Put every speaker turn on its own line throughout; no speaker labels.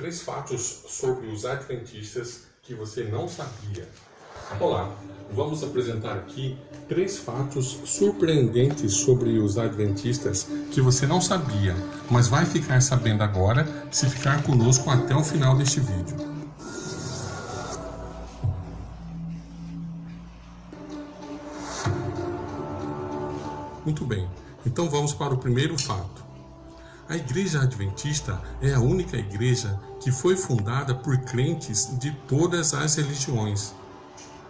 Três fatos sobre os adventistas que você não sabia. Olá, vamos apresentar aqui três fatos surpreendentes sobre os adventistas que você não sabia, mas vai ficar sabendo agora se ficar conosco até o final deste vídeo. Muito bem, então vamos para o primeiro fato. A Igreja Adventista é a única igreja que foi fundada por crentes de todas as religiões.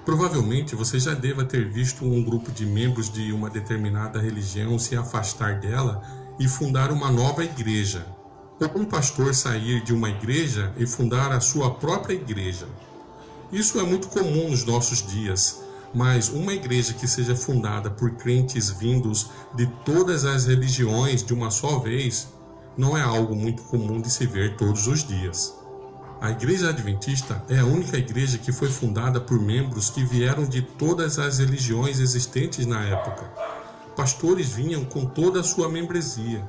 Provavelmente você já deva ter visto um grupo de membros de uma determinada religião se afastar dela e fundar uma nova igreja, ou um pastor sair de uma igreja e fundar a sua própria igreja. Isso é muito comum nos nossos dias, mas uma igreja que seja fundada por crentes vindos de todas as religiões de uma só vez não é algo muito comum de se ver todos os dias. A Igreja Adventista é a única igreja que foi fundada por membros que vieram de todas as religiões existentes na época. Pastores vinham com toda a sua membresia.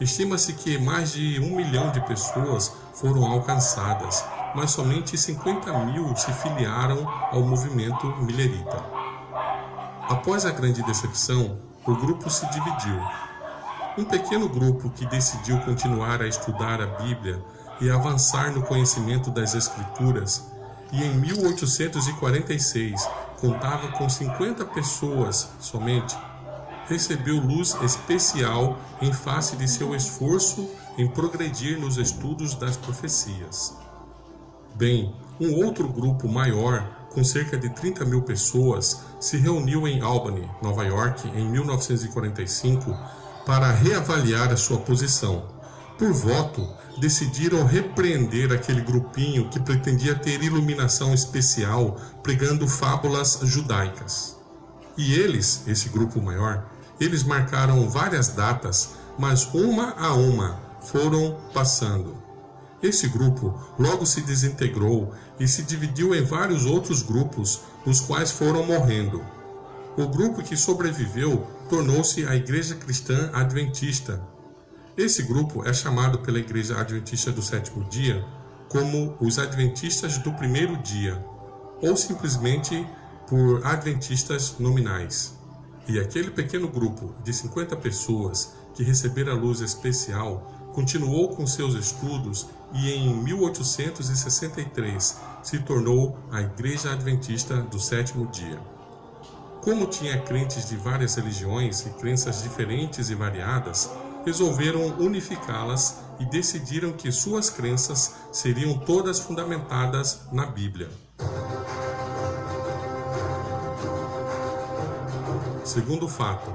Estima-se que mais de um milhão de pessoas foram alcançadas, mas somente 50 mil se filiaram ao movimento milerita. Após a grande decepção, o grupo se dividiu um pequeno grupo que decidiu continuar a estudar a Bíblia e avançar no conhecimento das Escrituras, e em 1846 contava com 50 pessoas somente, recebeu luz especial em face de seu esforço em progredir nos estudos das profecias. Bem, um outro grupo maior, com cerca de 30 mil pessoas, se reuniu em Albany, Nova York, em 1945 para reavaliar a sua posição. Por voto, decidiram repreender aquele grupinho que pretendia ter iluminação especial pregando fábulas judaicas. E eles, esse grupo maior, eles marcaram várias datas, mas uma a uma foram passando. Esse grupo logo se desintegrou e se dividiu em vários outros grupos, os quais foram morrendo. O grupo que sobreviveu tornou-se a Igreja Cristã Adventista. Esse grupo é chamado pela Igreja Adventista do Sétimo Dia como os Adventistas do Primeiro Dia, ou simplesmente por Adventistas nominais. E aquele pequeno grupo de 50 pessoas que receberam a luz especial continuou com seus estudos e em 1863 se tornou a Igreja Adventista do Sétimo Dia. Como tinha crentes de várias religiões e crenças diferentes e variadas, resolveram unificá-las e decidiram que suas crenças seriam todas fundamentadas na Bíblia. Segundo fato,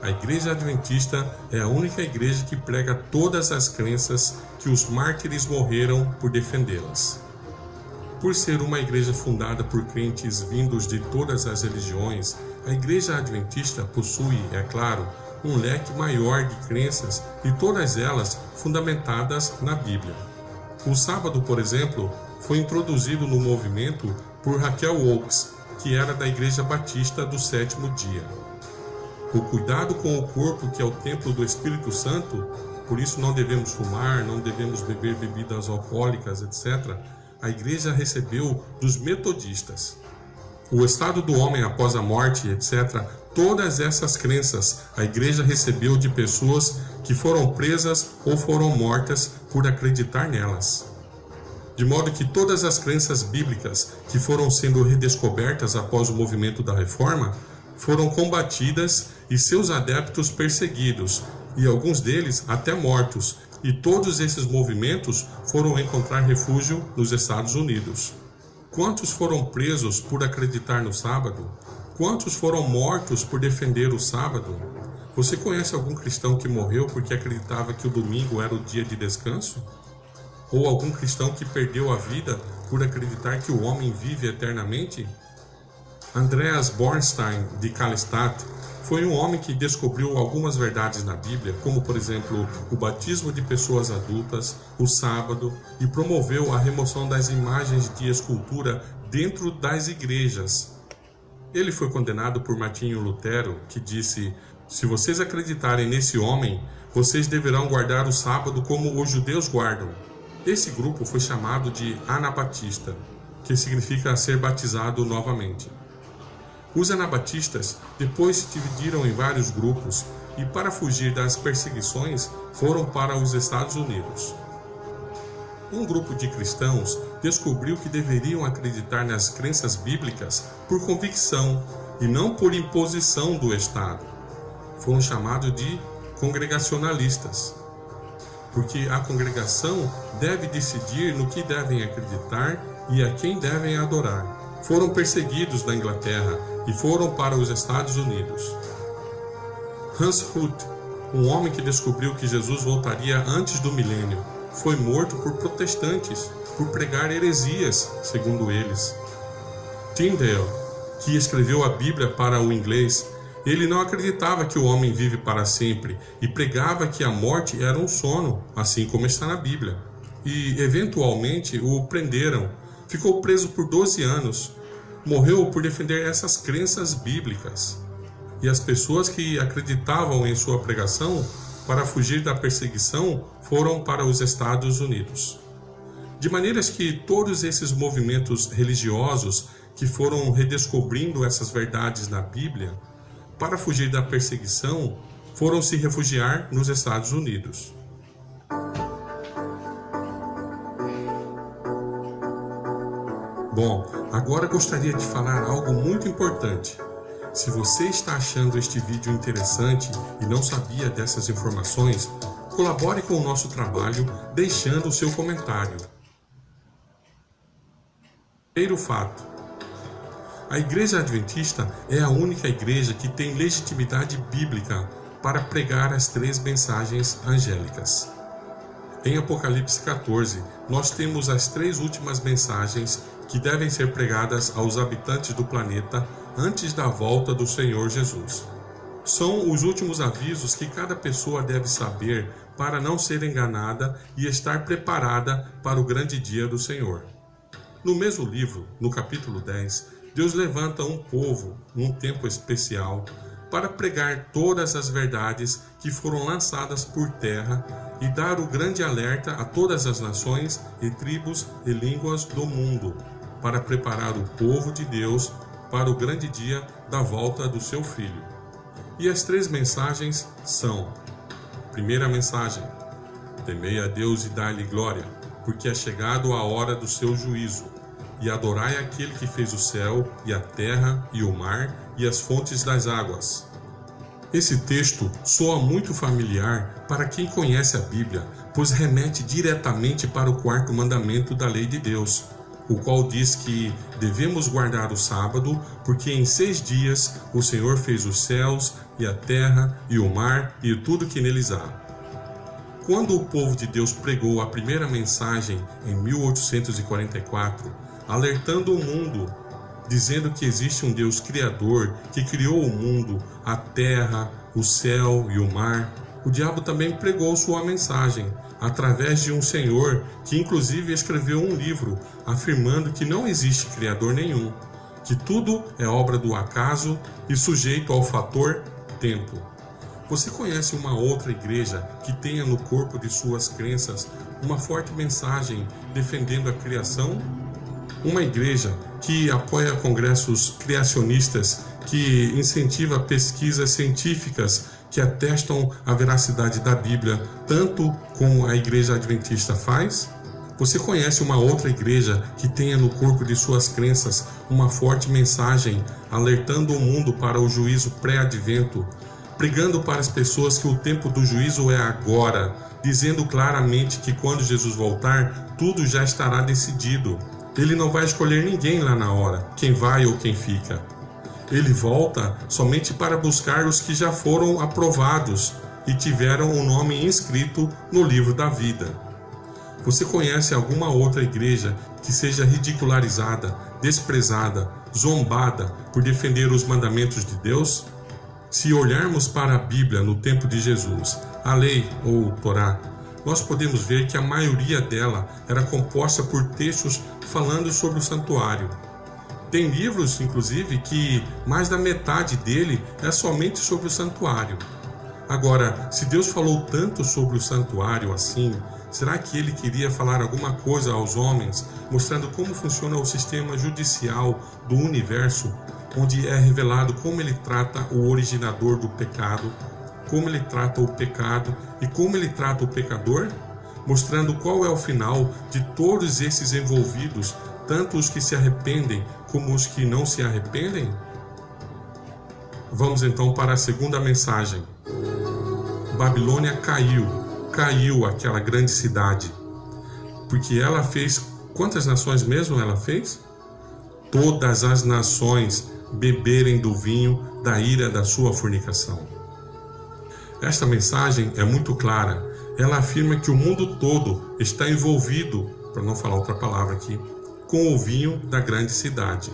a Igreja Adventista é a única igreja que prega todas as crenças que os mártires morreram por defendê-las. Por ser uma igreja fundada por crentes vindos de todas as religiões, a Igreja Adventista possui, é claro, um leque maior de crenças e todas elas fundamentadas na Bíblia. O sábado, por exemplo, foi introduzido no movimento por Raquel Oaks, que era da Igreja Batista do sétimo dia. O cuidado com o corpo, que é o templo do Espírito Santo, por isso não devemos fumar, não devemos beber bebidas alcoólicas, etc a igreja recebeu dos metodistas. O estado do homem após a morte, etc., todas essas crenças a igreja recebeu de pessoas que foram presas ou foram mortas por acreditar nelas. De modo que todas as crenças bíblicas que foram sendo redescobertas após o movimento da reforma foram combatidas e seus adeptos perseguidos, e alguns deles até mortos, e todos esses movimentos foram encontrar refúgio nos Estados Unidos. Quantos foram presos por acreditar no sábado? Quantos foram mortos por defender o sábado? Você conhece algum cristão que morreu porque acreditava que o domingo era o dia de descanso? Ou algum cristão que perdeu a vida por acreditar que o homem vive eternamente? Andreas Bornstein, de Kallstadt, foi um homem que descobriu algumas verdades na Bíblia, como por exemplo o batismo de pessoas adultas, o sábado, e promoveu a remoção das imagens de escultura dentro das igrejas. Ele foi condenado por Martinho Lutero, que disse: Se vocês acreditarem nesse homem, vocês deverão guardar o sábado como os judeus guardam. Esse grupo foi chamado de Anabatista, que significa ser batizado novamente. Os anabatistas depois se dividiram em vários grupos e, para fugir das perseguições, foram para os Estados Unidos. Um grupo de cristãos descobriu que deveriam acreditar nas crenças bíblicas por convicção e não por imposição do Estado. Foram chamados de congregacionalistas, porque a congregação deve decidir no que devem acreditar e a quem devem adorar. Foram perseguidos na Inglaterra e foram para os Estados Unidos. Hans Hut, um homem que descobriu que Jesus voltaria antes do milênio, foi morto por protestantes por pregar heresias, segundo eles. Tyndale, que escreveu a Bíblia para o inglês, ele não acreditava que o homem vive para sempre e pregava que a morte era um sono, assim como está na Bíblia. E eventualmente o prenderam. Ficou preso por 12 anos. Morreu por defender essas crenças bíblicas. E as pessoas que acreditavam em sua pregação para fugir da perseguição foram para os Estados Unidos. De maneiras que todos esses movimentos religiosos que foram redescobrindo essas verdades na Bíblia, para fugir da perseguição, foram se refugiar nos Estados Unidos. Bom, agora gostaria de falar algo muito importante. Se você está achando este vídeo interessante e não sabia dessas informações, colabore com o nosso trabalho deixando o seu comentário. Primeiro fato: a Igreja Adventista é a única igreja que tem legitimidade bíblica para pregar as três mensagens angélicas. Em Apocalipse 14, nós temos as três últimas mensagens que devem ser pregadas aos habitantes do planeta antes da volta do Senhor Jesus. São os últimos avisos que cada pessoa deve saber para não ser enganada e estar preparada para o grande dia do Senhor. No mesmo livro, no capítulo 10, Deus levanta um povo num tempo especial para pregar todas as verdades que foram lançadas por terra e dar o grande alerta a todas as nações e tribos e línguas do mundo, para preparar o povo de Deus para o grande dia da volta do seu filho. E as três mensagens são: primeira mensagem, temei a Deus e dai-lhe glória, porque é chegado a hora do seu juízo e adorai aquele que fez o céu e a terra e o mar e as fontes das águas. Esse texto soa muito familiar para quem conhece a Bíblia, pois remete diretamente para o quarto mandamento da lei de Deus, o qual diz que devemos guardar o sábado, porque em seis dias o Senhor fez os céus e a terra e o mar e tudo que neles há. Quando o povo de Deus pregou a primeira mensagem em 1844, alertando o mundo, dizendo que existe um Deus criador que criou o mundo, a terra, o céu e o mar. O diabo também pregou sua mensagem através de um senhor que inclusive escreveu um livro afirmando que não existe criador nenhum, que tudo é obra do acaso e sujeito ao fator tempo. Você conhece uma outra igreja que tenha no corpo de suas crenças uma forte mensagem defendendo a criação uma igreja que apoia congressos criacionistas, que incentiva pesquisas científicas que atestam a veracidade da Bíblia, tanto como a igreja adventista faz? Você conhece uma outra igreja que tenha no corpo de suas crenças uma forte mensagem alertando o mundo para o juízo pré-advento, pregando para as pessoas que o tempo do juízo é agora, dizendo claramente que quando Jesus voltar, tudo já estará decidido. Ele não vai escolher ninguém lá na hora, quem vai ou quem fica. Ele volta somente para buscar os que já foram aprovados e tiveram o nome inscrito no livro da vida. Você conhece alguma outra igreja que seja ridicularizada, desprezada, zombada por defender os mandamentos de Deus? Se olharmos para a Bíblia no tempo de Jesus, a lei ou Torá, nós podemos ver que a maioria dela era composta por textos falando sobre o santuário. Tem livros, inclusive, que mais da metade dele é somente sobre o santuário. Agora, se Deus falou tanto sobre o santuário assim, Será que ele queria falar alguma coisa aos homens, mostrando como funciona o sistema judicial do universo, onde é revelado como ele trata o originador do pecado, como ele trata o pecado e como ele trata o pecador? Mostrando qual é o final de todos esses envolvidos, tanto os que se arrependem como os que não se arrependem? Vamos então para a segunda mensagem. Babilônia caiu, caiu aquela grande cidade, porque ela fez quantas nações mesmo ela fez? Todas as nações beberem do vinho da ira da sua fornicação. Esta mensagem é muito clara. Ela afirma que o mundo todo está envolvido, para não falar outra palavra aqui, com o vinho da grande cidade.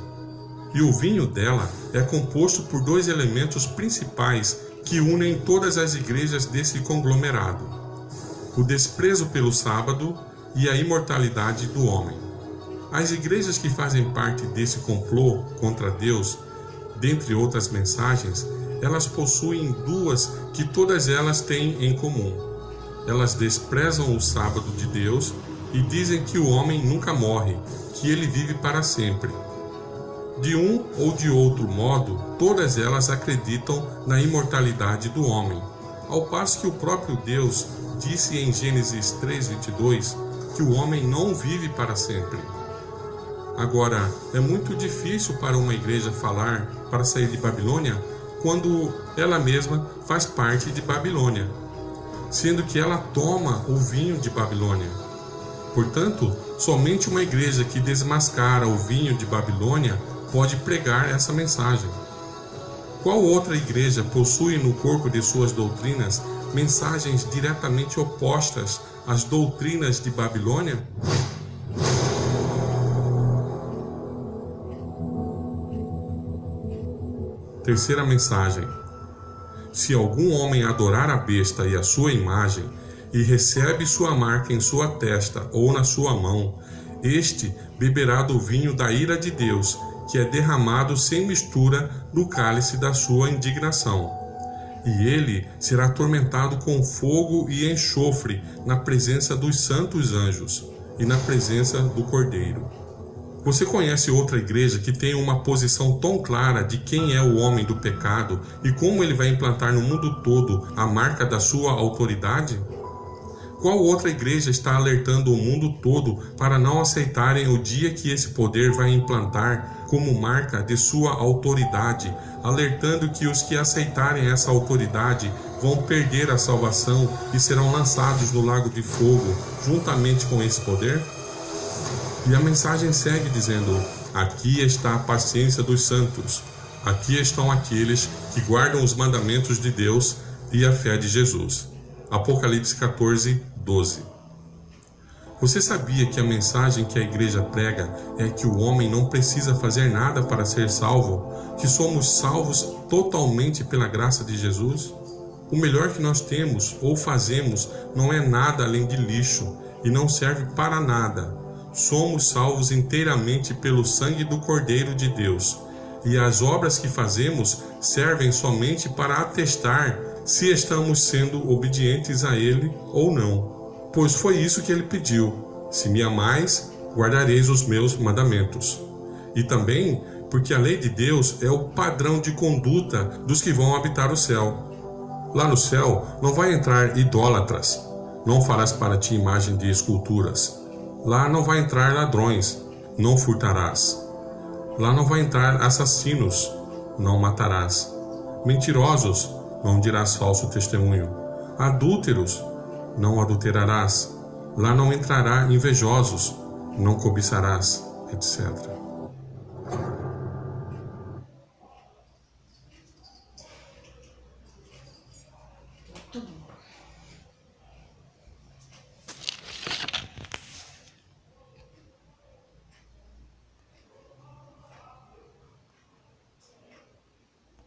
E o vinho dela é composto por dois elementos principais que unem todas as igrejas desse conglomerado: o desprezo pelo sábado e a imortalidade do homem. As igrejas que fazem parte desse complô contra Deus, dentre outras mensagens, elas possuem duas que todas elas têm em comum. Elas desprezam o sábado de Deus e dizem que o homem nunca morre, que ele vive para sempre. De um ou de outro modo, todas elas acreditam na imortalidade do homem, ao passo que o próprio Deus disse em Gênesis 3:22 que o homem não vive para sempre. Agora, é muito difícil para uma igreja falar para sair de Babilônia quando ela mesma faz parte de Babilônia, sendo que ela toma o vinho de Babilônia. Portanto, somente uma igreja que desmascara o vinho de Babilônia pode pregar essa mensagem. Qual outra igreja possui no corpo de suas doutrinas mensagens diretamente opostas às doutrinas de Babilônia? Terceira mensagem: Se algum homem adorar a besta e a sua imagem, e recebe sua marca em sua testa ou na sua mão, este beberá do vinho da ira de Deus, que é derramado sem mistura no cálice da sua indignação. E ele será atormentado com fogo e enxofre na presença dos santos anjos e na presença do Cordeiro. Você conhece outra igreja que tem uma posição tão clara de quem é o homem do pecado e como ele vai implantar no mundo todo a marca da sua autoridade? Qual outra igreja está alertando o mundo todo para não aceitarem o dia que esse poder vai implantar como marca de sua autoridade, alertando que os que aceitarem essa autoridade vão perder a salvação e serão lançados no lago de fogo juntamente com esse poder? E a mensagem segue dizendo: Aqui está a paciência dos santos, aqui estão aqueles que guardam os mandamentos de Deus e a fé de Jesus. Apocalipse 14, 12. Você sabia que a mensagem que a igreja prega é que o homem não precisa fazer nada para ser salvo, que somos salvos totalmente pela graça de Jesus? O melhor que nós temos ou fazemos não é nada além de lixo e não serve para nada. Somos salvos inteiramente pelo sangue do Cordeiro de Deus, e as obras que fazemos servem somente para atestar se estamos sendo obedientes a Ele ou não. Pois foi isso que ele pediu: Se me amais, guardareis os meus mandamentos. E também porque a lei de Deus é o padrão de conduta dos que vão habitar o céu. Lá no céu não vai entrar idólatras, não farás para ti imagem de esculturas. Lá não vai entrar ladrões, não furtarás. Lá não vai entrar assassinos, não matarás. Mentirosos, não dirás falso testemunho. Adúlteros, não adulterarás. Lá não entrará invejosos, não cobiçarás, etc.